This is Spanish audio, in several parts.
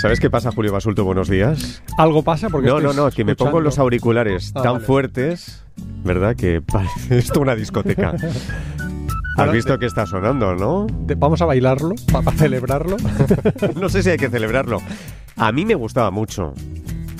¿Sabes qué pasa, Julio Basulto? Buenos días. Algo pasa porque No, no, no, que me pongo los auriculares Ah, tan vale. fuertes, ¿verdad? Que parece esto una discoteca. Has visto que está sonando, ¿no? Vamos a bailarlo para celebrarlo. No sé si hay que celebrarlo. A mí me gustaba mucho.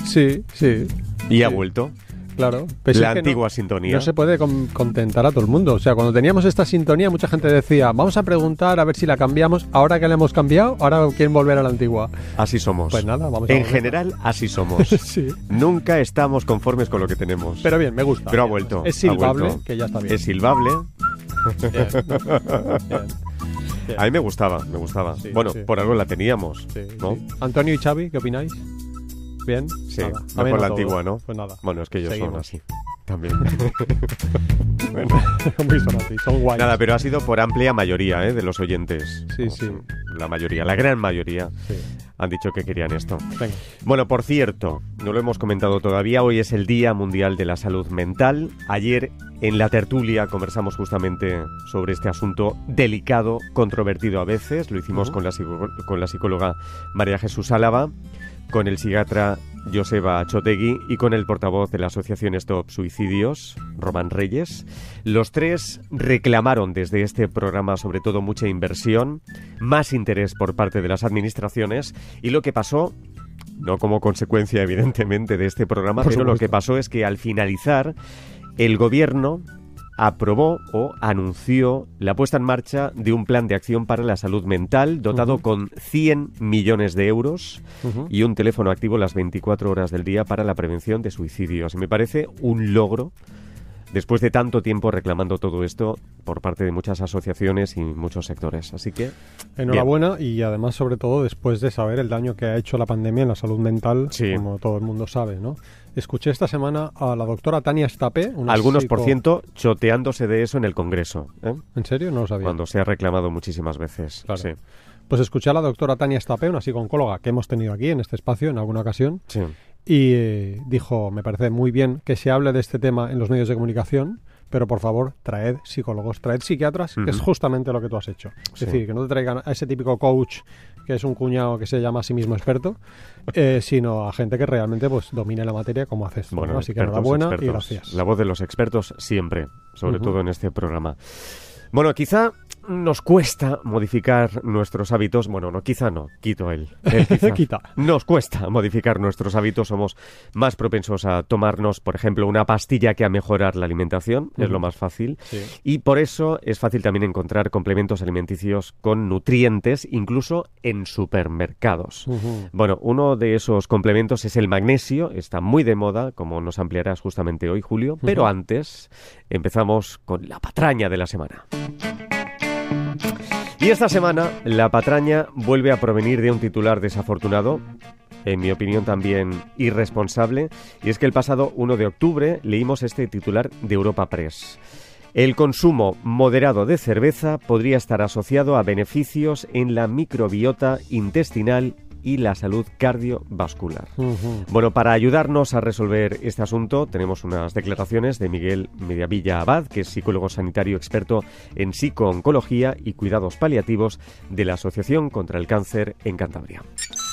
sí, sí, Y ha vuelto. Claro. La no- antigua sintonía. No se puede con- contentar a todo el mundo. O sea, cuando teníamos esta sintonía, mucha gente decía, vamos a preguntar a ver si la cambiamos. Ahora que la hemos cambiado, ahora quieren volver a la antigua. Así somos. Pues nada, vamos En general, así somos. Sí. Nunca estamos conformes con lo que tenemos. Pero bien, me gusta. Pero ha vuelto. Es silbable, vuelto. que ya está bien. Es silbable. Bien. Bien. Bien. A mí me gustaba, me gustaba. Sí, bueno, sí. por algo la teníamos, Sí, ¿no? sí. Antonio y Xavi, ¿qué opináis? Bien. Sí, Nada. Mejor no la todo. antigua, ¿no? Pues nada. Bueno, es que ellos son Seguimos. así. También. Muy son así, son guays. Nada, pero ha sido por amplia mayoría ¿eh? de los oyentes. Sí, sí. La mayoría, la gran mayoría Sí. han dicho que querían esto. Venga. Bueno, por cierto, no lo hemos comentado todavía, hoy es el Día Mundial de la Salud Mental. Ayer en la tertulia conversamos justamente sobre este asunto delicado, controvertido a veces. Lo hicimos Ujú. con, la con la psicóloga María Jesús Álava, con el psiquiatra Joseba Chotegui y con el portavoz de la Asociación Stop Suicidios, Román Reyes. Los tres reclamaron desde este programa sobre todo mucha inversión, más interés por parte de las administraciones y lo que pasó no como consecuencia, evidentemente, de este programa, Por pero lo que pasó es que al finalizar, el gobierno aprobó o anunció la puesta en marcha de un plan de acción para la salud mental dotado con 100 millones de euros y un teléfono activo las 24 horas del día para la prevención de suicidios. Y me parece un logro después de tanto tiempo reclamando todo esto por parte de muchas asociaciones y muchos sectores. Así que Enhorabuena y además sobre todo después de saber el daño que ha hecho la pandemia en la salud mental, Sí. como todo el mundo sabe, ¿no? Escuché esta semana a la doctora Tania Stapé, una algunos psico- por ciento choteándose de eso en el Congreso. ¿eh? ¿En serio? No lo sabía. Cuando se ha reclamado muchísimas veces. Claro. Sí. Pues escuché a la doctora Tania Stapé, una psicóloga que hemos tenido aquí en este espacio en alguna ocasión, Sí. y eh, dijo, me parece muy bien que se hable de este tema en los medios de comunicación, pero por favor, traed psicólogos, traed psiquiatras, que es justamente lo que tú has hecho. Es Sí. decir, que no te traigan a ese típico coach que es un cuñado que se llama a sí mismo experto, eh, sino a gente que realmente pues domine la materia como haces Bueno, ¿no? Así que expertos, enhorabuena y gracias. La voz de los expertos siempre, sobre todo en este programa. Bueno, quizá nos cuesta modificar nuestros hábitos. Bueno, no, quizá no, quito quizá. Quita. Nos cuesta modificar nuestros hábitos, somos más propensos a tomarnos, por ejemplo, una pastilla que a mejorar la alimentación, es lo más fácil. Sí. Y por eso es fácil también encontrar complementos alimenticios con nutrientes, incluso en supermercados. Bueno, uno de esos complementos es el magnesio, está muy de moda, como nos ampliarás justamente hoy, Julio, pero antes empezamos con la patraña de la semana. Y esta semana la patraña vuelve a provenir de un titular desafortunado, en mi opinión también irresponsable, y es que el pasado 1 de octubre leímos este titular de Europa Press. El consumo moderado de cerveza podría estar asociado a beneficios en la microbiota intestinal y la salud cardiovascular. Bueno, para ayudarnos a resolver este asunto, tenemos unas declaraciones de Miguel Mediavilla Abad, que es psicólogo sanitario experto en psicooncología y cuidados paliativos de la Asociación contra el Cáncer en Cantabria.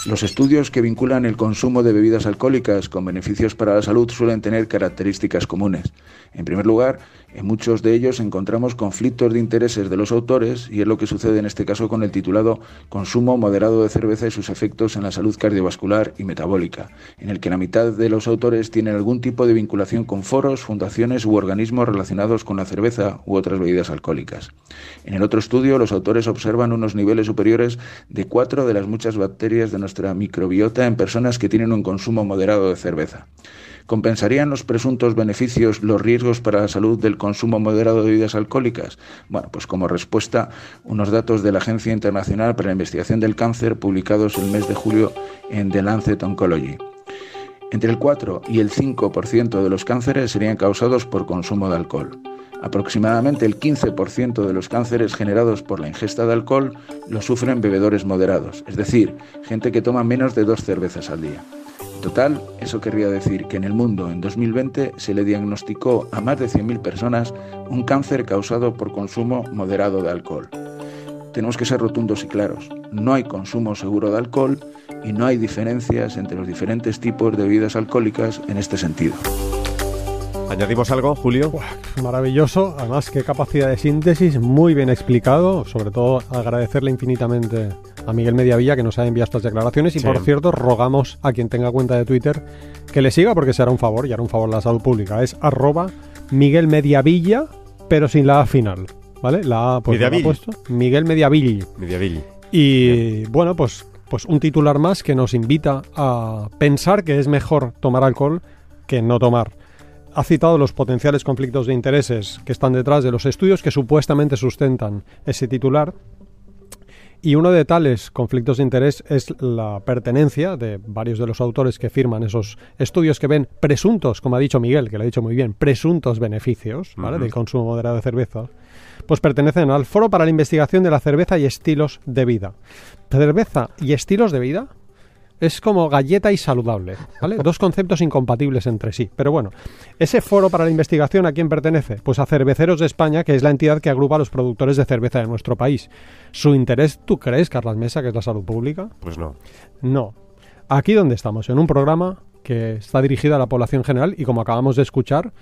Los estudios que vinculan el consumo de bebidas alcohólicas con beneficios para la salud suelen tener características comunes. En primer lugar, en muchos de ellos encontramos conflictos de intereses de los autores y es lo que sucede en este caso con el titulado Consumo moderado de cerveza y sus efectos en la salud cardiovascular y metabólica, en el que la mitad de los autores tienen algún tipo de vinculación con foros, fundaciones u organismos relacionados con la cerveza u otras bebidas alcohólicas. En el otro estudio, los autores observan unos niveles superiores de cuatro de las muchas bacterias de nuestra microbiota en personas que tienen un consumo moderado de cerveza. ¿Compensarían los presuntos beneficios los riesgos para la salud del consumo moderado de bebidas alcohólicas? Bueno, pues como respuesta, unos datos de la Agencia Internacional para la Investigación del Cáncer publicados el mes de julio en The Lancet Oncology. Entre el 4 y el 5% de los cánceres serían causados por consumo de alcohol. Aproximadamente el 15% de los cánceres generados por la ingesta de alcohol lo sufren bebedores moderados, es decir, gente que toma menos de dos cervezas al día. En total, eso querría decir que en el mundo en 2020 se le diagnosticó a más de 100.000 personas un cáncer causado por consumo moderado de alcohol. tenemos que ser rotundos y claros. No hay consumo seguro de alcohol y no hay diferencias entre los diferentes tipos de bebidas alcohólicas en este sentido. ¿Añadimos algo, Julio? maravilloso, además qué capacidad de síntesis, muy bien explicado, sobre todo agradecerle infinitamente a Miguel Mediavilla que nos ha enviado estas declaraciones y Sí. por cierto rogamos a quien tenga cuenta de Twitter que le siga porque será un favor y hará un favor a la salud pública. Es arroba Miguel Mediavilla pero sin la A final, ¿vale? La A pues no la ha Mediavilla. puesto. Miguel Mediavilla. Mediavil. Y bueno, pues, pues un titular más que nos invita a pensar que es mejor tomar alcohol que no tomar. Ha citado los potenciales conflictos de intereses que están detrás de los estudios que supuestamente sustentan ese titular. Y uno de tales conflictos de interés es la pertenencia de varios de los autores que firman esos estudios que ven presuntos, como ha dicho Miguel, que lo ha dicho muy bien, presuntos beneficios del consumo moderado de cerveza, pues pertenecen al Foro para la Investigación de la Cerveza y Estilos de Vida. Cerveza y estilos de vida es como galleta y saludable, ¿vale? Dos conceptos incompatibles entre sí. Pero bueno, ese foro para la investigación, ¿a quién pertenece? Pues a Cerveceros de España, que es la entidad que agrupa a los productores de cerveza de nuestro país. ¿Su interés, tú crees, Carlas Mesa, que es la salud pública? Pues no. No. Aquí donde estamos, en un programa que está dirigido a la población general y como acabamos de escuchar,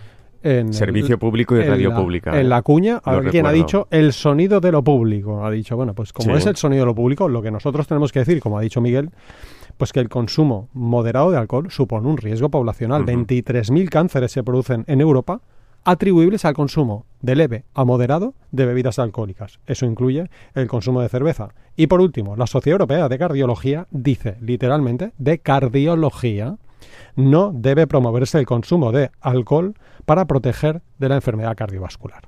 en Servicio público y en radio la- pública, En ¿eh? la cuña, alguien ha dicho el sonido de lo público. Ha dicho, bueno, pues como Sí. es el sonido de lo público, lo que nosotros tenemos que decir, como ha dicho Miguel, pues que el consumo moderado de alcohol supone un riesgo poblacional. Ujú. 23.000 cánceres se producen en Europa atribuibles al consumo de leve a moderado de bebidas alcohólicas. Eso incluye el consumo de cerveza. Y por último, la Sociedad Europea de Cardiología dice literalmente de cardiología no debe promoverse el consumo de alcohol para proteger de la enfermedad cardiovascular.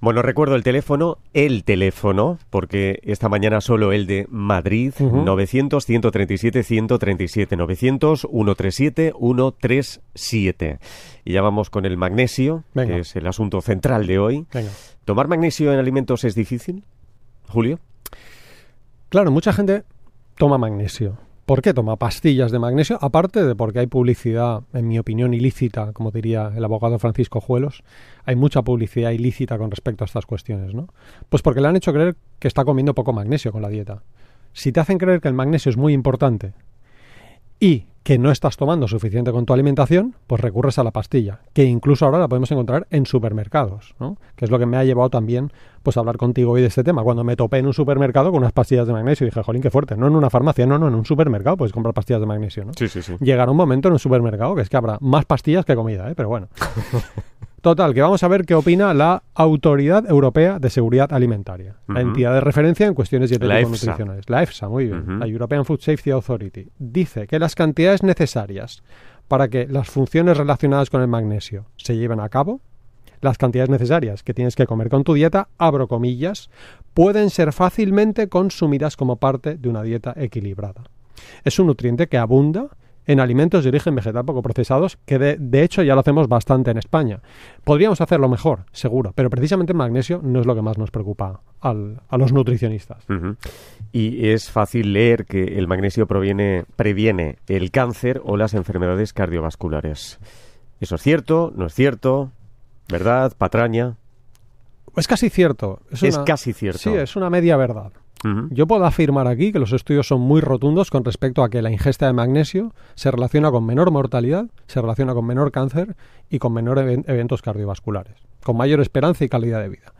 Bueno, recuerdo el teléfono, el teléfono, porque esta mañana solo el de Madrid, Ujú. 900-137-137, 900-137-137. Y ya vamos con el magnesio, Venga. que es el asunto central de hoy. Venga. ¿Tomar magnesio en alimentos es difícil, Julio? Claro, mucha gente toma magnesio. ¿Por qué toma pastillas de magnesio? Aparte de porque hay publicidad, en mi opinión, ilícita, como diría el abogado Francisco Juelos, hay mucha publicidad ilícita con respecto a estas cuestiones, ¿no? Pues porque le han hecho creer que está comiendo poco magnesio con la dieta. Si te hacen creer que el magnesio es muy importante y que no estás tomando suficiente con tu alimentación, pues recurres a la pastilla, que incluso ahora la podemos encontrar en supermercados, ¿no? Que es lo que me ha llevado también pues a hablar contigo hoy de este tema. Cuando me topé en un supermercado con unas pastillas de magnesio, dije, jolín, qué fuerte. No en una farmacia, no, no, en un supermercado puedes comprar pastillas de magnesio, ¿no? Sí, sí, sí. Llegará un momento en un supermercado que es que habrá más pastillas que comida, ¿eh? Pero bueno. Total, que vamos a ver qué opina la Autoridad Europea de Seguridad Alimentaria, la entidad de referencia en cuestiones EFSA. nutricionales. La EFSA, muy bien. La European Food Safety Authority. Dice que las cantidades necesarias para que las funciones relacionadas con el magnesio se lleven a cabo, las cantidades necesarias que tienes que comer con tu dieta, abro comillas, pueden ser fácilmente consumidas como parte de una dieta equilibrada. Es un nutriente que abunda en alimentos de origen vegetal poco procesados, que de, de hecho ya lo hacemos bastante en España. Podríamos hacerlo mejor, seguro, pero precisamente el magnesio no es lo que más nos preocupa al- a los nutricionistas. Y es fácil leer que el magnesio proviene, previene el cáncer o las enfermedades cardiovasculares. ¿Eso es cierto? ¿No es cierto? ¿Verdad? ¿Patraña? Es casi cierto. Es, una- casi cierto. Sí, es una media verdad. Yo puedo afirmar aquí que los estudios son muy rotundos con respecto a que la ingesta de magnesio se relaciona con menor mortalidad, se relaciona con menor cáncer y con menor even- eventos cardiovasculares, con mayor esperanza y calidad de vida.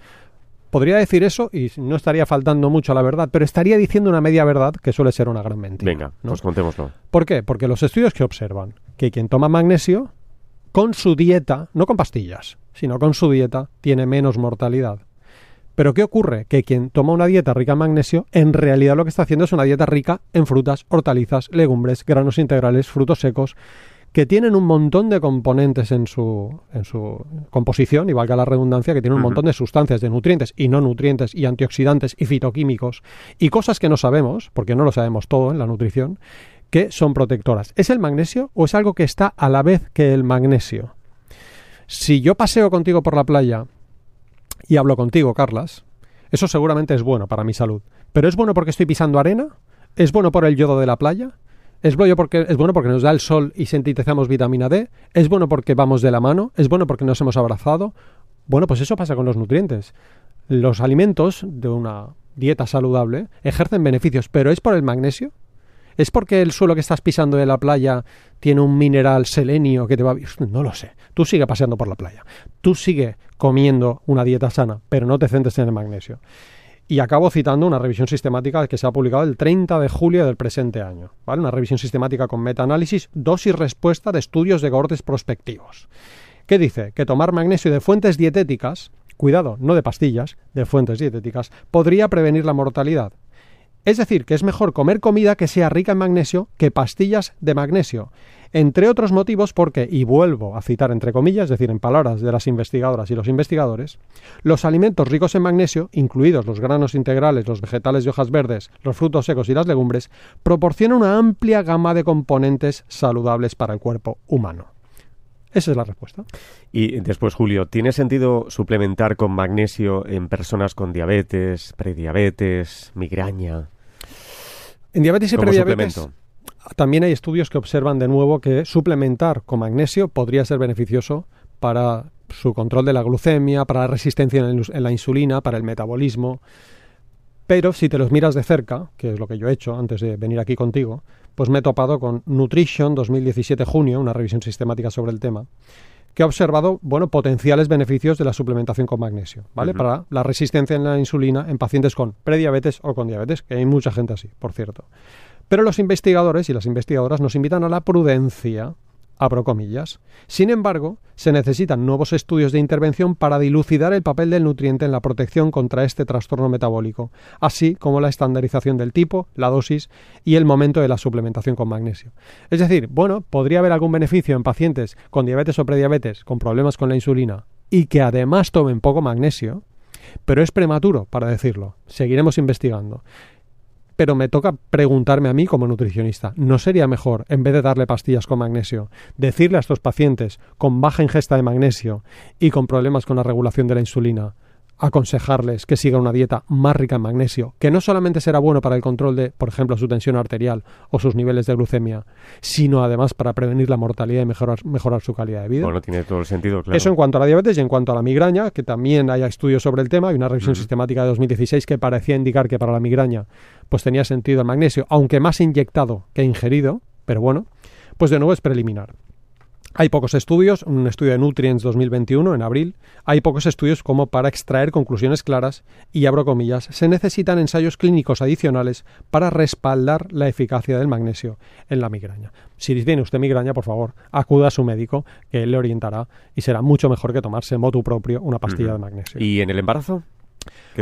Podría decir eso y no estaría faltando mucho a la verdad, pero estaría diciendo una media verdad que suele ser una gran mentira. Venga, ¿no? pues contémoslo. ¿Por qué? Porque los estudios que observan que quien toma magnesio con su dieta, no con pastillas, sino con su dieta, tiene menos mortalidad. Pero ¿qué ocurre? Que quien toma una dieta rica en magnesio, en realidad lo que está haciendo es una dieta rica en frutas, hortalizas, legumbres, granos integrales, frutos secos, que tienen un montón de componentes en su, en su composición, y valga la redundancia, que tienen un montón de sustancias, de nutrientes y no nutrientes, y antioxidantes y fitoquímicos, y cosas que no sabemos, porque no lo sabemos todo en la nutrición, que son protectoras. ¿Es el magnesio o es algo que está a la vez que el magnesio? Si yo paseo contigo por la playa y hablo contigo, Carlas, eso seguramente es bueno para mi salud. Pero ¿es bueno porque estoy pisando arena? ¿Es bueno por el yodo de la playa? ¿Es bueno porque, es bueno porque nos da el sol y sintetizamos vitamina D? ¿Es bueno porque vamos de la mano? ¿Es bueno porque nos hemos abrazado? Bueno, pues eso pasa con los nutrientes. Los alimentos de una, dieta saludable, ejercen beneficios, pero ¿es por el magnesio? ¿Es porque el suelo que estás pisando de la playa tiene un mineral selenio que te va... No lo sé. Tú sigue paseando por la playa. Tú sigue comiendo una dieta sana, pero no te centres en el magnesio. Y acabo citando una revisión sistemática que se ha publicado el 30 de julio del presente año. ¿vale? Una revisión sistemática con metaanálisis, dosis respuesta de estudios de cohortes prospectivos. ¿Qué dice? Que tomar magnesio de fuentes dietéticas, cuidado, no de pastillas, de fuentes dietéticas, podría prevenir la mortalidad. Es decir, que es mejor comer comida que sea rica en magnesio que pastillas de magnesio. Entre otros motivos porque, y vuelvo a citar entre comillas, es decir, en palabras de las investigadoras y los investigadores, los alimentos ricos en magnesio, incluidos los granos integrales, los vegetales de hojas verdes, los frutos secos y las legumbres, proporcionan una amplia gama de componentes saludables para el cuerpo humano. Esa es la respuesta. Y después, Julio, ¿tiene sentido suplementar con magnesio en personas con diabetes, prediabetes, migraña? En diabetes y prediabetes también hay estudios que observan de nuevo que suplementar con magnesio podría ser beneficioso para su control de la glucemia, para la resistencia en la insulina, para el metabolismo. Pero si te los miras de cerca, que es lo que yo he hecho antes de venir aquí contigo, pues me he topado con Nutrition 2017 junio, una revisión sistemática sobre el tema, que ha observado, bueno, potenciales beneficios de la suplementación con magnesio, ¿vale? Para la resistencia en la insulina en pacientes con prediabetes o con diabetes, que hay mucha gente así, por cierto. Pero los investigadores y las investigadoras nos invitan a la prudencia abro comillas. Sin embargo, se necesitan nuevos estudios de intervención para dilucidar el papel del nutriente en la protección contra este trastorno metabólico, así como la estandarización del tipo, la dosis y el momento de la suplementación con magnesio. Es decir, bueno, podría haber algún beneficio en pacientes con diabetes o prediabetes, con problemas con la insulina y que además tomen poco magnesio, pero es prematuro para decirlo. Seguiremos investigando pero me toca preguntarme a mí como nutricionista, ¿no sería mejor, en vez de darle pastillas con magnesio, decirle a estos pacientes con baja ingesta de magnesio y con problemas con la regulación de la insulina, aconsejarles que sigan una dieta más rica en magnesio, que no solamente será bueno para el control de, por ejemplo, su tensión arterial o sus niveles de glucemia, sino además para prevenir la mortalidad y mejorar, mejorar su calidad de vida. Bueno, tiene todo el sentido, claro. Eso en cuanto a la diabetes y en cuanto a la migraña, que también hay estudios sobre el tema, hay una revisión sistemática de 2016 que parecía indicar que para la migraña pues tenía sentido el magnesio, aunque más inyectado que ingerido, pero bueno, pues de nuevo es preliminar. Hay pocos estudios, un estudio de Nutrients 2021 en abril, hay pocos estudios como para extraer conclusiones claras y abro comillas, se necesitan ensayos clínicos adicionales para respaldar la eficacia del magnesio en la migraña. Si tiene usted migraña, por favor, acuda a su médico, que él le orientará y será mucho mejor que tomarse en motu propio una pastilla de magnesio. ¿Y en el embarazo?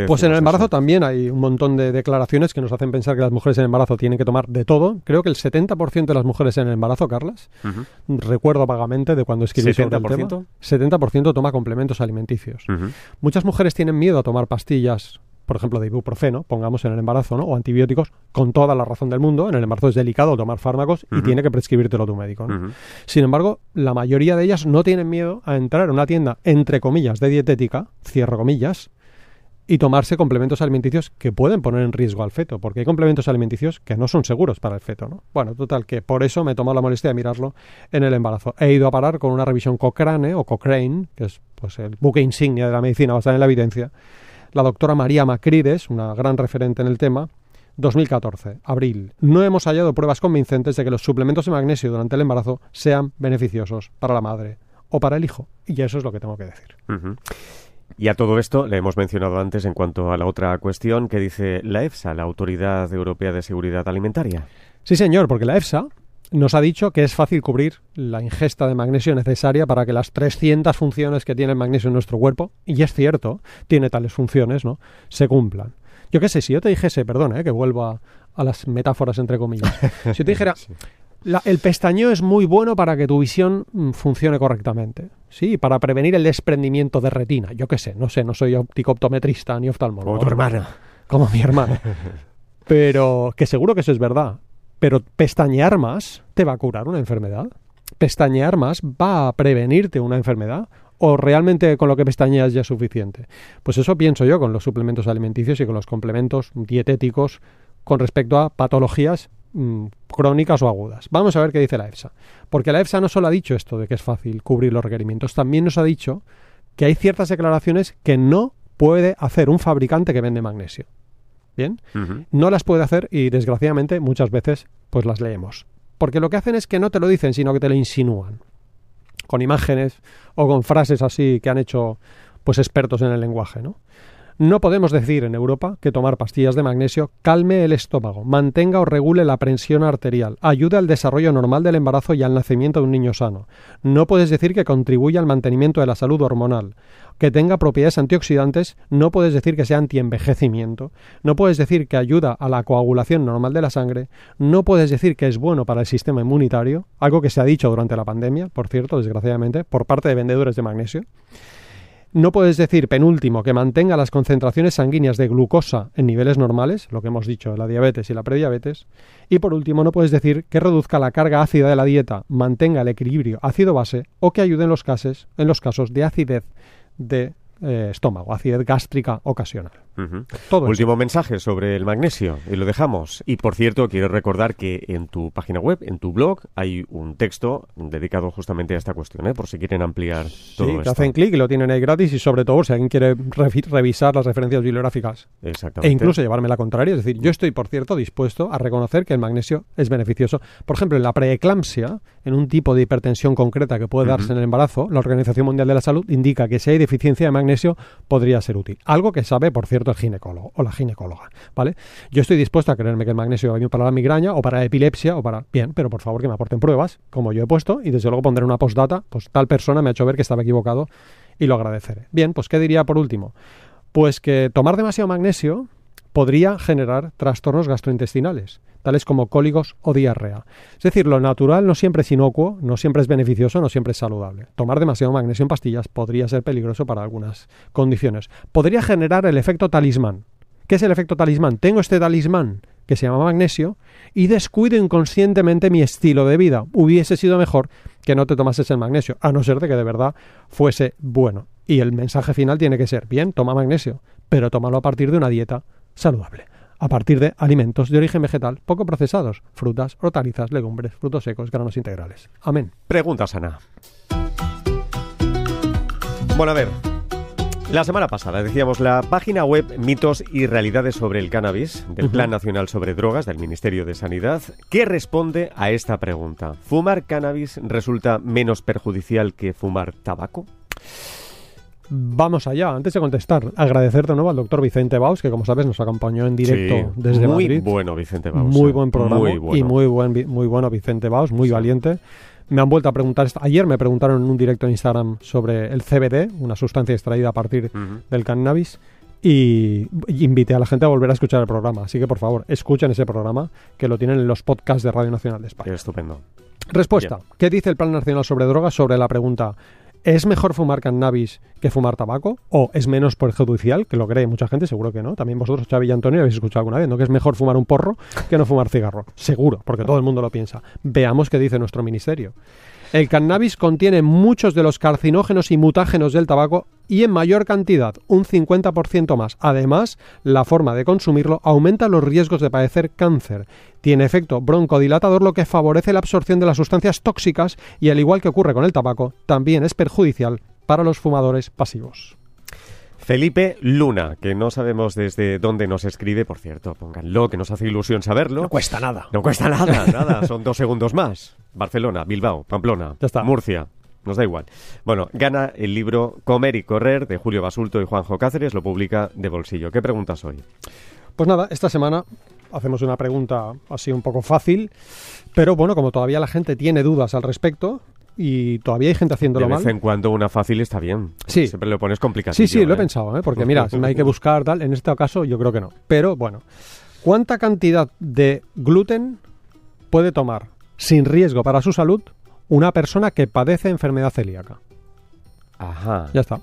Pues en el embarazo también hay un montón de declaraciones que nos hacen pensar que las mujeres en embarazo tienen que tomar de todo. Creo que el 70% de las mujeres en el embarazo, Carlas, recuerdo vagamente de cuando escribí sobre el tema, 70% toma complementos alimenticios. Muchas mujeres tienen miedo a tomar pastillas por ejemplo, de ibuprofeno, pongamos en el embarazo, ¿no? O antibióticos, con toda la razón del mundo. En el embarazo es delicado tomar fármacos y tiene que prescribírtelo tu médico. Sin embargo, la mayoría de ellas no tienen miedo a entrar en una tienda, entre comillas, de dietética, cierro comillas, y tomarse complementos alimenticios que pueden poner en riesgo al feto, porque hay complementos alimenticios que no son seguros para el feto, ¿no? Bueno, total, que por eso me he tomado la molestia de mirarlo en el embarazo. He ido a parar con una revisión Cochrane o Cochrane, que es pues el buque insignia de la medicina basada en la evidencia, la doctora María Macrides, una gran referente en el tema, 2014, abril. No hemos hallado pruebas convincentes de que los suplementos de magnesio durante el embarazo sean beneficiosos para la madre o para el hijo. Y eso es lo que tengo que decir. Y a todo esto le hemos mencionado antes en cuanto a la otra cuestión que dice la EFSA, la Autoridad Europea de Seguridad Alimentaria. Sí, señor, porque la EFSA nos ha dicho que es fácil cubrir la ingesta de magnesio necesaria para que las 300 funciones que tiene el magnesio en nuestro cuerpo, y es cierto, tiene tales funciones, ¿no?, se cumplan. Yo qué sé, si yo te dijese, perdón, ¿eh? que vuelvo a, las metáforas entre comillas, si yo te dijera, el pestañeo es muy bueno para que tu visión mm, funcione correctamente. Sí, para prevenir el desprendimiento de retina. Yo qué sé, no sé, no soy óptico optometrista ni oftalmólogo. Como tu hermana. Como mi hermana. Pero que seguro que eso es verdad. Pero pestañear más te va a curar una enfermedad. Pestañear más va a prevenirte una enfermedad. ¿O realmente con lo que pestañeas ya es suficiente? Pues eso pienso yo con los suplementos alimenticios y con los complementos dietéticos con respecto a patologías Mm, crónicas o agudas. Vamos a ver qué dice la EFSA. Porque la EFSA no solo ha dicho esto de que es fácil cubrir los requerimientos, también nos ha dicho que hay ciertas declaraciones que no puede hacer un fabricante que vende magnesio. Bien, no las puede hacer y desgraciadamente muchas veces pues las leemos. Porque lo que hacen es que no te lo dicen, sino que te lo insinúan. Con imágenes o con frases así que han hecho pues expertos en el lenguaje, ¿no? No podemos decir en Europa que tomar pastillas de magnesio calme el estómago, mantenga o regule la presión arterial, ayude al desarrollo normal del embarazo y al nacimiento de un niño sano. No puedes decir que contribuya al mantenimiento de la salud hormonal, que tenga propiedades antioxidantes, no puedes decir que sea antienvejecimiento, no puedes decir que ayuda a la coagulación normal de la sangre, no puedes decir que es bueno para el sistema inmunitario, algo que se ha dicho durante la pandemia, por cierto, desgraciadamente, por parte de vendedores de magnesio. No puedes decir, penúltimo, que mantenga las concentraciones sanguíneas de glucosa en niveles normales, lo que hemos dicho, la diabetes y la prediabetes. Y por último, no puedes decir que reduzca la carga ácida de la dieta, mantenga el equilibrio ácido-base o que ayude en los, casos, en los casos de acidez de eh, estómago, acidez gástrica ocasional. Último mensaje sobre el magnesio y lo dejamos. Y por cierto, quiero recordar que en tu página web, en tu blog, hay un texto dedicado justamente a esta cuestión, ¿eh? por si quieren ampliar todo sí, que hacen clic y lo tienen ahí gratis y sobre todo si alguien quiere revisar las referencias bibliográficas e incluso llevarme la contraria. Es decir, yo estoy, por cierto, dispuesto a reconocer que el magnesio es beneficioso. Por ejemplo, en la preeclampsia, en un tipo de hipertensión concreta que puede darse en el embarazo, la Organización Mundial de la Salud indica que si hay deficiencia de magnesio podría ser útil. Algo que sabe, por cierto, el ginecólogo o la ginecóloga, ¿vale? Yo estoy dispuesto a creerme que el magnesio va bien para la migraña o para la epilepsia o para... Bien, pero por favor que me aporten pruebas, como yo he puesto, y desde luego pondré una postdata, pues tal persona me ha hecho ver que estaba equivocado y lo agradeceré. Bien, pues ¿qué diría por último? Pues que tomar demasiado magnesio podría generar trastornos gastrointestinales, tales como cólicos o diarrea. Es decir, lo natural no siempre es inocuo, no siempre es beneficioso, no siempre es saludable. Tomar demasiado magnesio en pastillas podría ser peligroso para algunas condiciones. Podría generar el efecto talismán. ¿Qué es el efecto talismán? Tengo este talismán que se llama magnesio y descuido inconscientemente mi estilo de vida. Hubiese sido mejor que no te tomases el magnesio, a no ser de que de verdad fuese bueno. Y el mensaje final tiene que ser, bien, toma magnesio, pero tómalo a partir de una dieta saludable, a partir de alimentos de origen vegetal poco procesados, frutas, hortalizas, legumbres, frutos secos, granos integrales. Amén. Preguntas, Ana. Bueno, a ver. La semana pasada decíamos la página web Mitos y Realidades sobre el Cannabis del Plan Nacional sobre Drogas del Ministerio de Sanidad, que responde a esta pregunta. ¿Fumar cannabis resulta menos perjudicial que fumar tabaco? Vamos allá, antes de contestar, agradecer de nuevo al doctor Vicente Baus, que como sabes nos acompañó en directo desde muy Madrid. Muy bueno Vicente Baus. Muy buen programa y muy, buen, muy bueno Vicente Baus, muy valiente. Me han vuelto a preguntar, ayer me preguntaron en un directo en Instagram sobre el CBD, una sustancia extraída a partir del cannabis, y invité a la gente a volver a escuchar el programa. Así que por favor, escuchen ese programa, que lo tienen en los podcasts de Radio Nacional de España. Estupendo. Respuesta. ¿Qué dice el Plan Nacional sobre Drogas sobre la pregunta ¿Es mejor fumar cannabis que fumar tabaco? ¿O es menos perjudicial? Que lo cree mucha gente, seguro que no. También vosotros, Xavi y Antonio, habéis escuchado alguna vez, ¿no? Que es mejor fumar un porro que no fumar cigarro. Seguro, porque todo el mundo lo piensa. Veamos qué dice nuestro ministerio. El cannabis contiene muchos de los carcinógenos y mutágenos del tabaco y en mayor cantidad, un 50% más. Además, la forma de consumirlo aumenta los riesgos de padecer cáncer. Tiene efecto broncodilatador, lo que favorece la absorción de las sustancias tóxicas y, al igual que ocurre con el tabaco, también es perjudicial para los fumadores pasivos. Felipe Luna, que no sabemos desde dónde nos escribe, por cierto, pónganlo, que nos hace ilusión saberlo. No cuesta nada. No cuesta nada, nada, son dos segundos más. Barcelona, Bilbao, Pamplona, Murcia, nos da igual. Bueno, gana el libro Comer y Correr de Julio Basulto y Juanjo Cáceres, lo publica de bolsillo. ¿Qué preguntas hoy? Pues nada, esta semana hacemos una pregunta así un poco fácil, pero bueno, como todavía la gente tiene dudas al respecto, y todavía hay gente haciéndolo mal. De vez en cuando una fácil está bien. Sí. Siempre lo pones complicado. Sí, sí, lo he ¿eh? pensado, ¿eh? porque mira, si hay que buscar tal, en este caso yo creo que no. Pero bueno, ¿cuánta cantidad de gluten puede tomar sin riesgo para su salud una persona que padece enfermedad celíaca? Ajá. Ya está.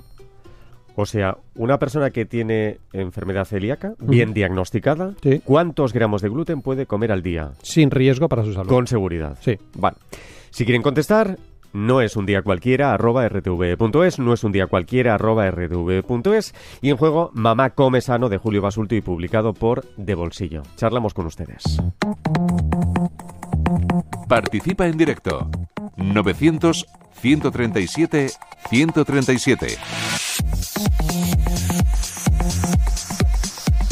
O sea, una persona que tiene enfermedad celíaca, bien diagnosticada, sí. ¿cuántos gramos de gluten puede comer al día? Sin riesgo para su salud. Con seguridad. Sí. Vale. Si quieren contestar, no es un día cualquiera arroba rtv.es, no es un día cualquiera arroba rtv.es y en juego Mamá come sano de Julio Basulto y publicado por De Bolsillo. Charlamos con ustedes. Participa en directo 900 137 137.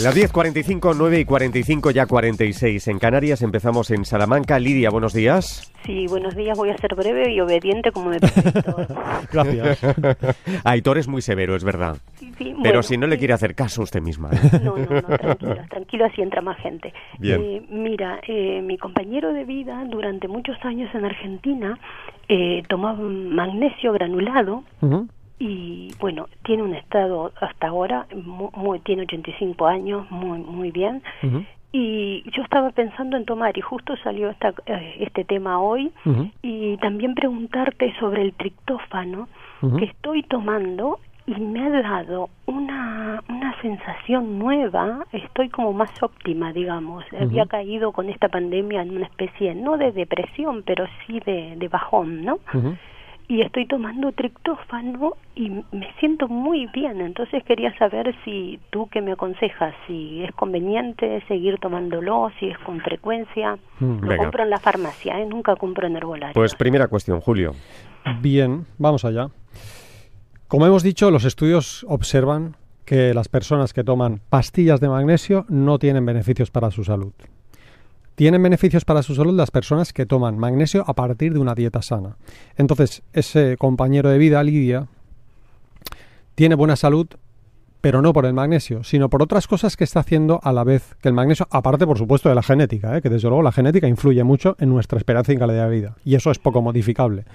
Las 10.45, 9 y 45, ya 46 en Canarias. Empezamos en Salamanca. Lidia, buenos días. Sí, buenos días. Voy a ser breve y obediente como me. Gracias. Aitor es muy severo, es verdad. Sí, sí, Pero bueno, si no le quiere hacer caso usted misma. ¿eh? No, no, no, tranquilo, tranquilo, así entra más gente. Bien. Eh, mira, eh, mi compañero de vida durante muchos años en Argentina tomaba magnesio granulado Ujú. Y bueno, tiene un estado hasta ahora, mu- muy, tiene 85 años, muy, muy bien. Y yo estaba pensando en tomar y justo salió esta, eh, este tema hoy y también preguntarte sobre el triptófano Ujú. que estoy tomando y me ha dado una, una sensación nueva, estoy como más óptima, digamos. Había caído con esta pandemia en una especie, no de depresión, pero sí de, de bajón, ¿no? Ujú. Y estoy tomando triptófano y me siento muy bien, entonces quería saber si tú que me aconsejas, si es conveniente seguir tomándolo, si es con frecuencia. Mm, Lo venga. compro en la farmacia, ¿eh? nunca compro en herbolario. Pues primera cuestión, Julio. Bien, vamos allá. Como hemos dicho, los estudios observan que las personas que toman pastillas de magnesio no tienen beneficios para su salud. Tienen beneficios para su salud las personas que toman magnesio a partir de una dieta sana. Entonces, ese compañero de vida, Lidia, tiene buena salud, pero no por el magnesio, sino por otras cosas que está haciendo a la vez que el magnesio, aparte, por supuesto, de la genética, ¿eh? que desde luego la genética influye mucho en nuestra esperanza y calidad de vida, y eso es poco modificable.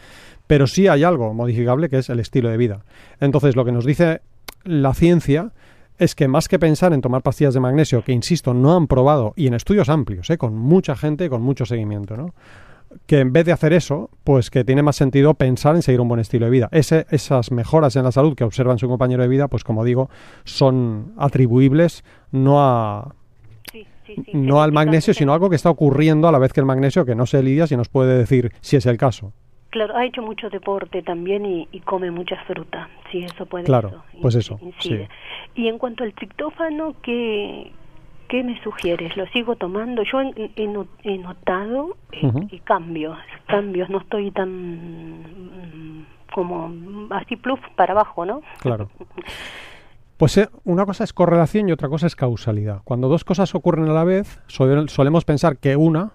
Pero sí hay algo modificable que es el estilo de vida. Entonces, lo que nos dice la ciencia es que más que pensar en tomar pastillas de magnesio, que insisto, no han probado, y en estudios amplios, ¿eh? con mucha gente, con mucho seguimiento, ¿no? que en vez de hacer eso, pues que tiene más sentido pensar en seguir un buen estilo de vida. Ese- esas mejoras en la salud que observan su compañero de vida, pues como digo, son atribuibles no a Sí, sí, sí, no al magnesio, sino a algo que está ocurriendo a la vez que el magnesio, que no se lidia si nos puede decir si es el caso. Claro, ha hecho mucho deporte también y, y come mucha fruta. Sí, eso puede. Claro, eso pues eso, incide. Y en cuanto al triptófano, ¿qué, qué me sugieres? ¿Lo sigo tomando? Yo he, he no- he notado eh, cambios, cambios. No estoy tan mm, como así pluf para abajo, ¿no? Claro. Pues eh, una cosa es correlación y otra cosa es causalidad. Cuando dos cosas ocurren a la vez, sol- solemos pensar que una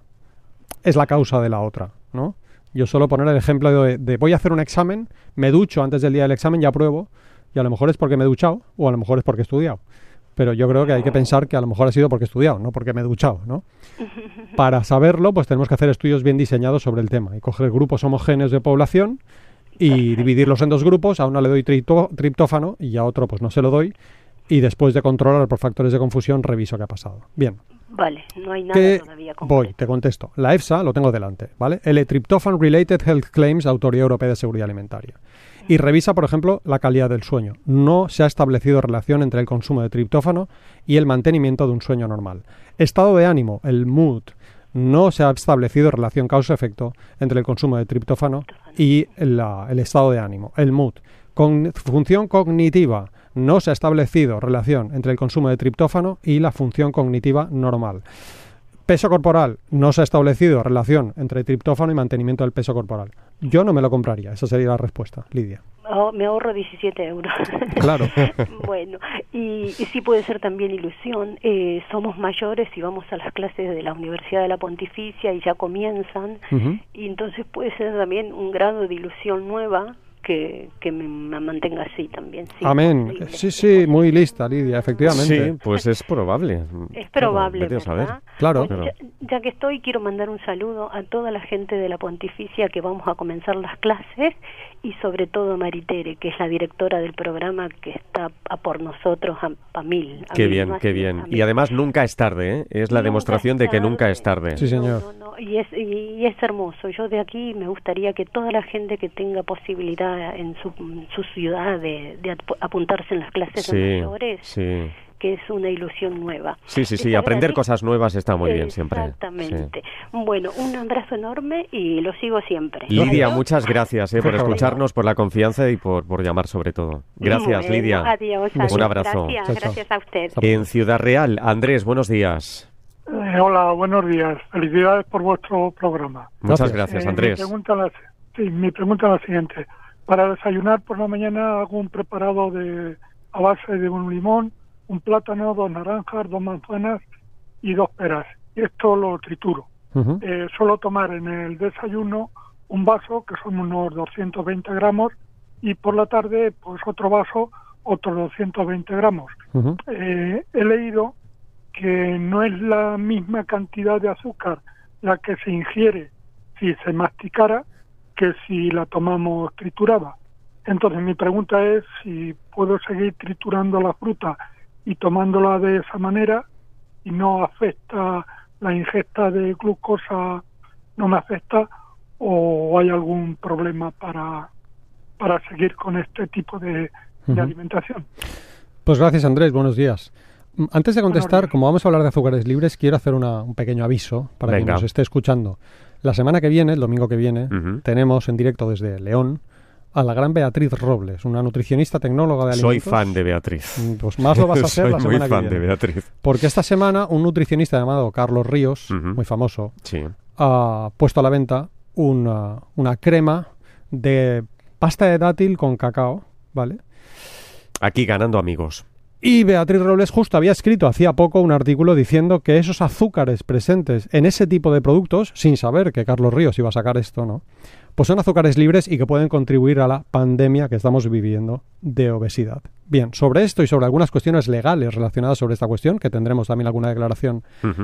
es la causa de la otra, ¿no? Yo suelo poner el ejemplo de, de voy a hacer un examen, me ducho antes del día del examen y apruebo, y a lo mejor es porque me he duchado o a lo mejor es porque he estudiado. Pero yo creo que hay que pensar que a lo mejor ha sido porque he estudiado, no porque me he duchado, ¿no? Para saberlo, pues tenemos que hacer estudios bien diseñados sobre el tema y coger grupos homogéneos de población y dividirlos en dos grupos. A uno le doy triptó- triptófano y a otro pues no se lo doy. Y después de controlar por factores de confusión, reviso qué ha pasado. Bien, Vale, no hay nada ¿qué todavía voy? concreto. Te contesto. La EFSA lo tengo delante, ¿vale? El Tryptophan Related Health Claims, Autoridad Europea de Seguridad Alimentaria. Y revisa, por ejemplo, la calidad del sueño. No se ha establecido relación entre el consumo de triptófano y el mantenimiento de un sueño normal. Estado de ánimo, el mood. No se ha establecido relación causa-efecto entre el consumo de triptófano y la- el estado de ánimo, el mood. Con función cognitiva, no se ha establecido relación entre el consumo de triptófano y la función cognitiva normal. Peso corporal, no se ha establecido relación entre triptófano y mantenimiento del peso corporal. Yo no me lo compraría, esa sería la respuesta, Lidia. Oh, me ahorro 17 euros. Claro. bueno, y, y sí puede ser también ilusión. Eh, somos mayores y vamos a las clases de la Universidad de la Pontificia y ya comienzan. Y entonces puede ser también un grado de ilusión nueva que, que me, mantenga así también. sí, Amén. Sí, sí, muy lista, Lidia, efectivamente. Sí, pues es probable. Es probable, Claro, saber. ¿verdad? Claro. Claro. ya, ya que estoy, quiero mandar un saludo a toda la gente de la Pontificia que vamos a comenzar las clases y sobre todo a Maritere, que es la directora del programa que está a por nosotros a, a mil. a Qué mil, bien, qué bien. Y además nunca es tarde, ¿eh? Es la Nunca demostración de que nunca es tarde. Sí, señor. No, no, no, Y, es, y es hermoso. Yo de aquí me gustaría que toda la gente que tenga posibilidad en su, en su ciudad de, de ap- apuntarse en las clases de Sí, mayores, sí. Que es una ilusión nueva. Sí, sí, sí. Aprender cosas nuevas está muy bien siempre. Sí. Exactamente. Bueno, un abrazo enorme y lo sigo siempre. Lidia, Adiós. muchas gracias eh, por escucharnos, por la confianza y por, por llamar sobre todo. Gracias, Bueno, Lidia. Adiós, Un adiós. abrazo. Gracias, Chao, chao. gracias a usted. En Ciudad Real, Andrés, buenos días. Eh, hola, buenos días. Felicidades por vuestro programa. Muchas Gracias. Eh, Andrés. Mi pregunta, es la, sí, mi pregunta es la siguiente. Para desayunar por la mañana hago un preparado de a base de un limón, un plátano, dos naranjas, dos manzanas y dos peras. Y esto lo trituro. Eh, suelo tomar en el desayuno un vaso, que son unos 220 gramos, y por la tarde, pues otro vaso, otros 220 gramos. Eh, he leído que no es la misma cantidad de azúcar la que se ingiere si se masticara que si la tomamos triturada. Entonces mi pregunta es si puedo seguir triturando la fruta y tomándola de esa manera y no afecta la ingesta de glucosa, no me afecta o hay algún problema para, para seguir con este tipo de, alimentación. Pues gracias, Andrés. Buenos días. Mm, Antes de contestar, como vamos a hablar de azúcares libres, quiero hacer una- un pequeño aviso para quien Venga. nos esté escuchando. La semana que viene, el domingo que viene, tenemos en directo desde León a la gran Beatriz Robles, una nutricionista tecnóloga de alimentos. Soy fan de Beatriz. Mm, Pues más lo vas a hacer Soy la muy semana que fan de. Beatriz. Porque esta semana un nutricionista llamado Carlos Ríos, muy famoso, Sí. ha puesto a la venta una, una crema de pasta de dátil con cacao, ¿vale? Aquí ganando amigos. Y Beatriz Robles justo había escrito hacía poco un artículo diciendo que esos azúcares presentes en ese tipo de productos, sin saber que Carlos Ríos iba a sacar esto, ¿no? Pues son azúcares libres y que pueden contribuir a la pandemia que estamos viviendo de obesidad. Bien, sobre esto y sobre algunas cuestiones legales relacionadas sobre esta cuestión, que tendremos también alguna declaración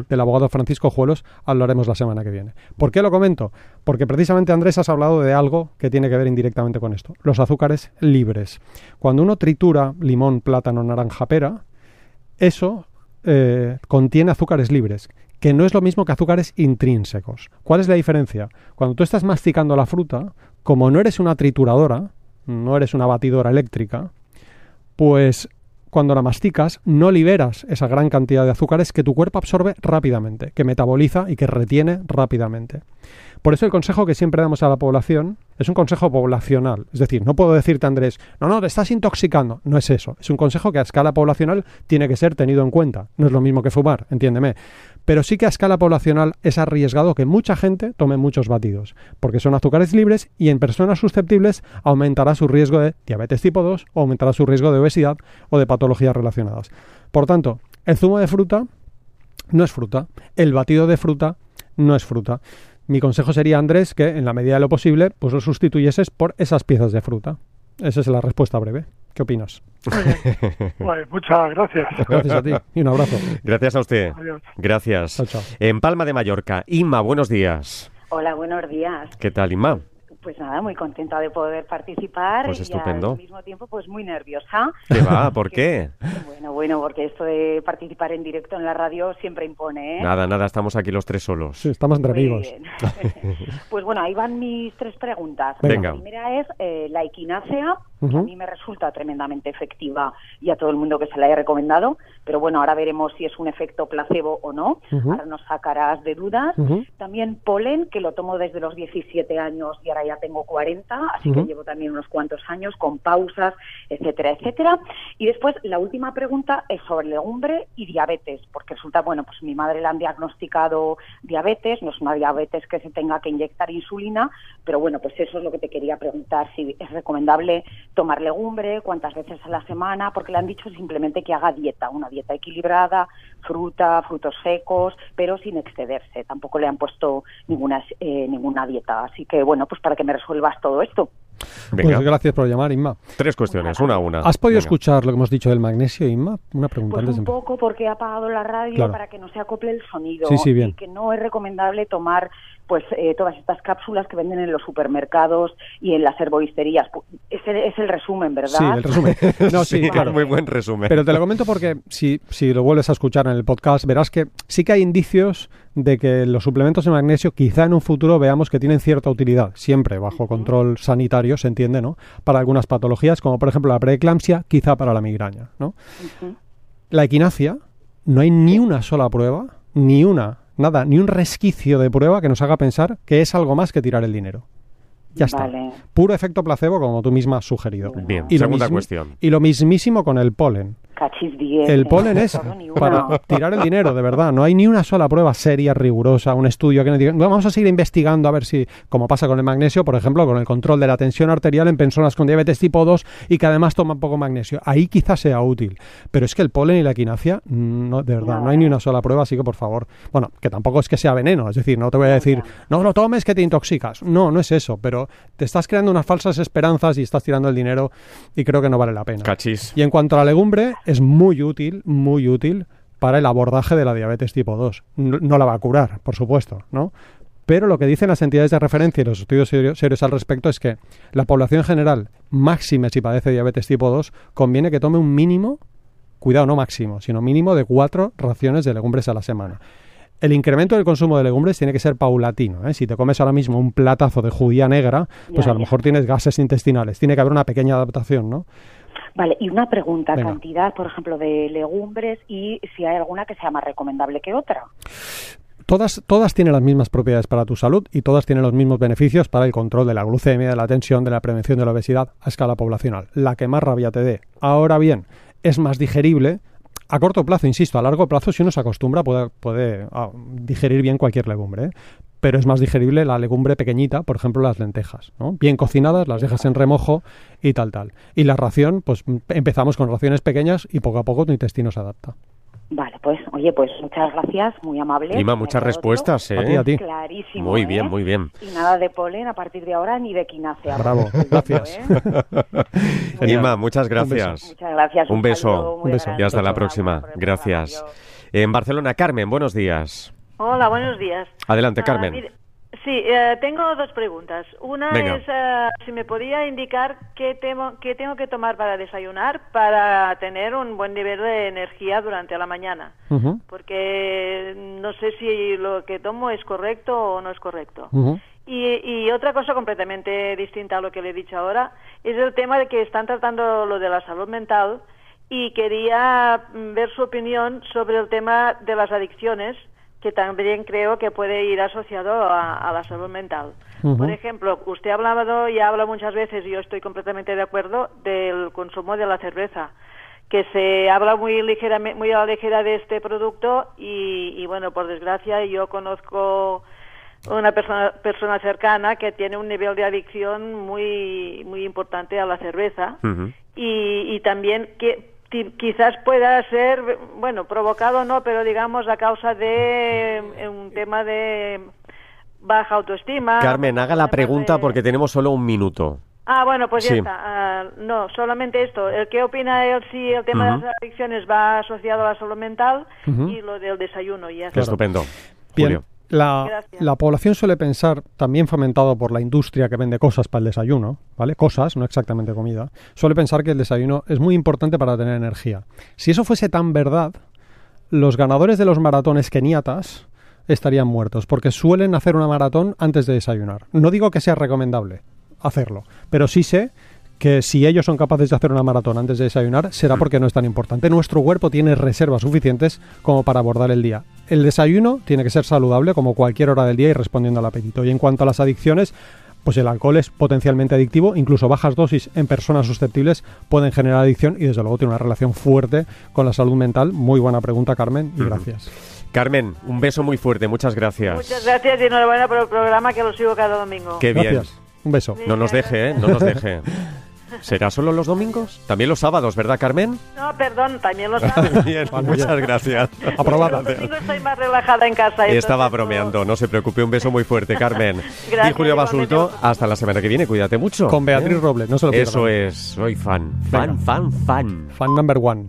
del abogado Francisco Juelos, hablaremos la semana que viene. ¿Por qué lo comento? Porque precisamente Andrés has hablado de algo que tiene que ver indirectamente con esto, los azúcares libres. Cuando uno tritura limón, plátano, naranja, pera, eso eh, contiene azúcares libres, que no es lo mismo que azúcares intrínsecos. ¿Cuál es la diferencia? Cuando tú estás masticando la fruta, como no eres una trituradora, no eres una batidora eléctrica, pues cuando la masticas no liberas esa gran cantidad de azúcares que tu cuerpo absorbe rápidamente, que metaboliza y que retiene rápidamente. Por eso el consejo que siempre damos a la población es un consejo poblacional. Es decir, no puedo decirte, Andrés, no, no, te estás intoxicando. No es eso. Es un consejo que a escala poblacional tiene que ser tenido en cuenta. No es lo mismo que fumar, entiéndeme. Pero sí que a escala poblacional es arriesgado que mucha gente tome muchos batidos, porque son azúcares libres y en personas susceptibles aumentará su riesgo de diabetes tipo 2 o aumentará su riesgo de obesidad o de patologías relacionadas. Por tanto, el zumo de fruta no es fruta, el batido de fruta no es fruta. Mi consejo sería, Andrés, que en la medida de lo posible, pues lo sustituyeses por esas piezas de fruta. Esa es la respuesta breve. ¿Qué opinas? Pues muchas gracias. Gracias a ti y un abrazo. Gracias a usted. Adiós. Gracias. Chao, chao. En Palma de Mallorca. Inma, buenos días. Hola, buenos días. ¿Qué tal, Inma? Pues nada, muy contenta de poder participar Pues y estupendo. al mismo tiempo pues muy nerviosa. ¿Qué va? ¿Por qué? Bueno, bueno, porque esto de participar en directo en la radio siempre impone, ¿eh? Nada, nada, estamos aquí los tres solos. Sí, estamos entre Muy amigos. bien. pues bueno, ahí van mis tres preguntas. Venga. La primera es eh, la equinácea, a mí me resulta tremendamente efectiva y a todo el mundo que se la haya recomendado, pero bueno, ahora veremos si es un efecto placebo o no. Ujú. Ahora nos sacarás de dudas. También polen, que lo tomo desde los 17 años y ahora ya tengo 40, así que llevo también unos cuantos años con pausas, etcétera, etcétera. Y después la última pregunta es sobre legumbre y diabetes, porque resulta, bueno, pues mi madre le han diagnosticado diabetes, no es una diabetes que se tenga que inyectar insulina, pero bueno, pues eso es lo que te quería preguntar, si es recomendable tomar legumbre, cuántas veces a la semana, porque le han dicho simplemente que haga dieta, una dieta equilibrada, fruta, frutos secos, pero sin excederse. Tampoco le han puesto ninguna eh, ninguna dieta. Así que bueno, pues para que me resuelvas todo esto. Venga, Pues gracias por llamar, Inma. tres cuestiones, una a una. ¿Has podido Venga. escuchar lo que hemos dicho del magnesio, Inma? Una pregunta Pues antes un poco porque he apagado la radio Claro. para que no se acople el sonido. Sí, sí, bien. Y que no es recomendable tomar pues eh, todas estas cápsulas que venden en los supermercados y en las herboristerías. Ese es el resumen, ¿verdad? Sí, el resumen. No, sí, Sí, claro. muy buen resumen. Pero te lo comento porque si, si lo vuelves a escuchar en el podcast, verás que sí que hay indicios de que los suplementos de magnesio quizá en un futuro veamos que tienen cierta utilidad, siempre bajo control sanitario, se entiende, ¿no? Para algunas patologías, como por ejemplo la preeclampsia, quizá para la migraña, ¿no? La equinacia, no hay ni una sola prueba, ni una, nada, ni un resquicio de prueba que nos haga pensar que es algo más que tirar el dinero. Ya está. Vale. Puro efecto placebo, como tú misma has sugerido. Bien, Y lo segunda cuestión. Y lo mismísimo con el polen. Cachis 10. El eh, polen no es para tirar el dinero, de verdad. No hay ni una sola prueba seria, rigurosa, un estudio que nos diga, vamos a seguir investigando a ver si, como pasa con el magnesio, por ejemplo, con el control de la tensión arterial en personas con diabetes tipo 2 y que además toman poco magnesio. Ahí quizás sea útil. Pero es que el polen y la equinacia, no, de verdad, no hay ni una sola prueba, así que por favor, bueno, que tampoco es que sea veneno, es decir, no te voy a decir, no lo tomes que te intoxicas. No, no es eso, pero te estás creando unas falsas esperanzas y estás tirando el dinero y creo que no vale la pena. Cachis. Y en cuanto a la legumbre, es muy útil, muy útil para el abordaje de la diabetes tipo 2. No, no la va a curar, por supuesto, ¿no? Pero lo que dicen las entidades de referencia y los estudios serio- serios al respecto es que la población en general, máxime si padece diabetes tipo 2, conviene que tome un mínimo, cuidado, no máximo, sino mínimo de cuatro raciones de legumbres a la semana. El incremento del consumo de legumbres tiene que ser paulatino. ¿eh? Si te comes ahora mismo un platazo de judía negra, pues a lo mejor tienes gases intestinales. Tiene que haber una pequeña adaptación, ¿no? Vale, y una pregunta, Venga. cantidad, por ejemplo, de legumbres y si hay alguna que sea más recomendable que otra. Todas, todas tienen las mismas propiedades para tu salud y todas tienen los mismos beneficios para el control de la glucemia, de la tensión, de la prevención de la obesidad a escala poblacional. La que más rabia te dé. Ahora bien, es más digerible. A corto plazo, insisto, a largo plazo, si uno se acostumbra, puede, puede ah, digerir bien cualquier legumbre. ¿eh? Pero es más digerible la legumbre pequeñita, por ejemplo, las lentejas. ¿no? Bien cocinadas, las dejas en remojo y tal, tal. Y la ración, pues empezamos con raciones pequeñas y poco a poco tu intestino se adapta. Vale, pues, oye, pues muchas gracias, muy amable. Ima, muchas respuestas, ¿eh? A ti, a ti. Clarísimo. Muy ¿eh? bien, muy bien. Y nada de polen a partir de ahora ni de quinacea. Bravo, gracias. ¿eh? Ima, muchas gracias. Muchas gracias. Un beso. Un beso. Y hasta la próxima. Gracias. En Barcelona, Carmen, buenos días. Hola, buenos días. Adelante, Ah, Carmen. mire, sí, eh, tengo dos preguntas. Una Venga. es eh, si me podía indicar qué, temo- qué tengo que tomar para desayunar para tener un buen nivel de energía durante la mañana. Porque no sé si lo que tomo es correcto o no es correcto. Y, y otra cosa completamente distinta a lo que le he dicho ahora es el tema de que están tratando lo de la salud mental y quería mm, ver su opinión sobre el tema de las adicciones que también creo que puede ir asociado a, a la salud mental. Por ejemplo, usted ha hablado y habla muchas veces, y yo estoy completamente de acuerdo, del consumo de la cerveza que se habla muy ligeramente, muy a la ligera de este producto y, y, bueno, por desgracia yo conozco una persona, persona cercana que tiene un nivel de adicción muy muy importante a la cerveza y, y también que quizás pueda ser bueno provocado o no pero digamos a causa de eh, un tema de baja autoestima Carmen, haga la pregunta de- porque tenemos solo un minuto. Ah, bueno, pues ya Sí. está. Ah, no, solamente esto. El ¿Qué opina él si el tema de las adicciones va asociado a la salud mental y lo del desayuno? Y ya está. Estupendo. Bien, Julio. La, población suele pensar, también fomentado por la industria que vende cosas para el desayuno, ¿vale? Cosas, no exactamente comida, suele pensar que el desayuno es muy importante para tener energía. Si eso fuese tan verdad, los ganadores de los maratones keniatas estarían muertos, porque suelen hacer una maratón antes de desayunar. No digo que sea recomendable hacerlo, pero sí sé que si ellos son capaces de hacer una maratón antes de desayunar, será porque no es tan importante. Nuestro cuerpo tiene reservas suficientes como para abordar el día. El desayuno tiene que ser saludable como cualquier hora del día y respondiendo al apetito. Y en cuanto a las adicciones, pues el alcohol es potencialmente adictivo, incluso bajas dosis en personas susceptibles pueden generar adicción y desde luego tiene una relación fuerte con la salud mental. Muy buena pregunta, Carmen, y gracias. Carmen, un beso muy fuerte, muchas gracias. Muchas gracias y enhorabuena por el programa que lo sigo cada domingo. Qué bien. Un beso. No nos deje, ¿eh? No nos deje. ¿Será solo los domingos? También los sábados, ¿verdad, Carmen? No, perdón, también lo sabes. Bien, muchas gracias. Aprobada. Los domingos estoy más relajada en casa. Estaba entonces, bromeando, no se preocupe, un beso muy fuerte, Carmen. Gracias, y Julio. Basulto, hasta la semana que viene, cuídate mucho. Con Beatriz ¿eh? Robles, no se lo pierdan. Eso es, soy fan, fan, Venga. fan, fan. Fan number one.